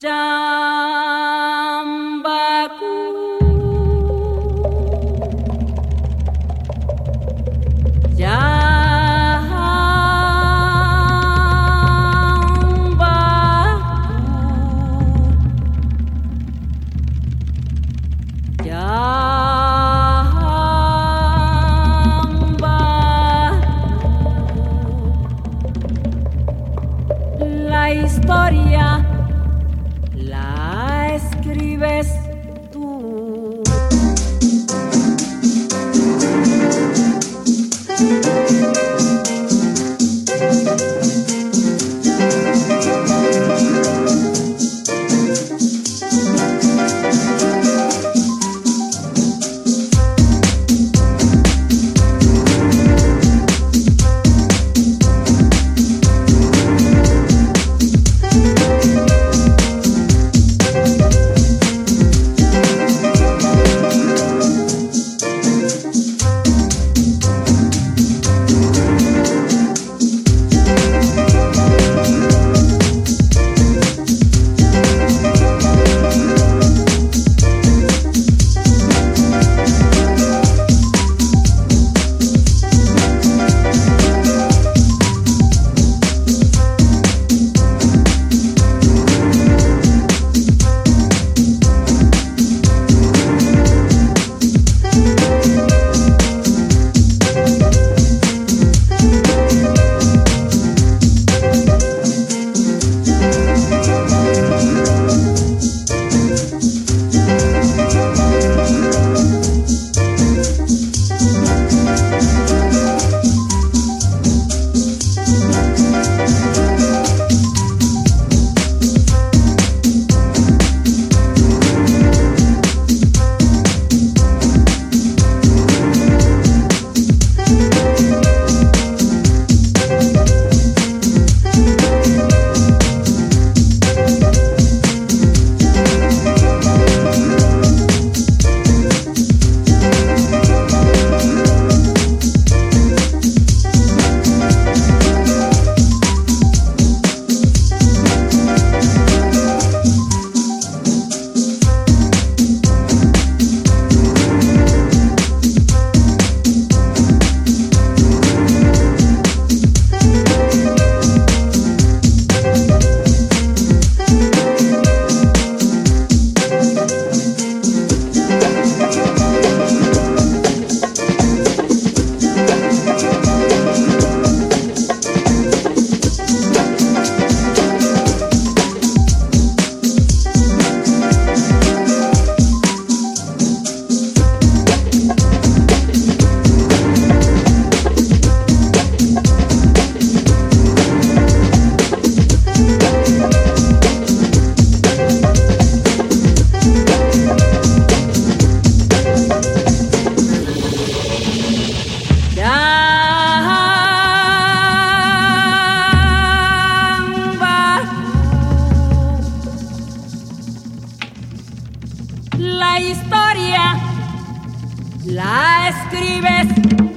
Jambaku Jambaku historia Best. la escribes.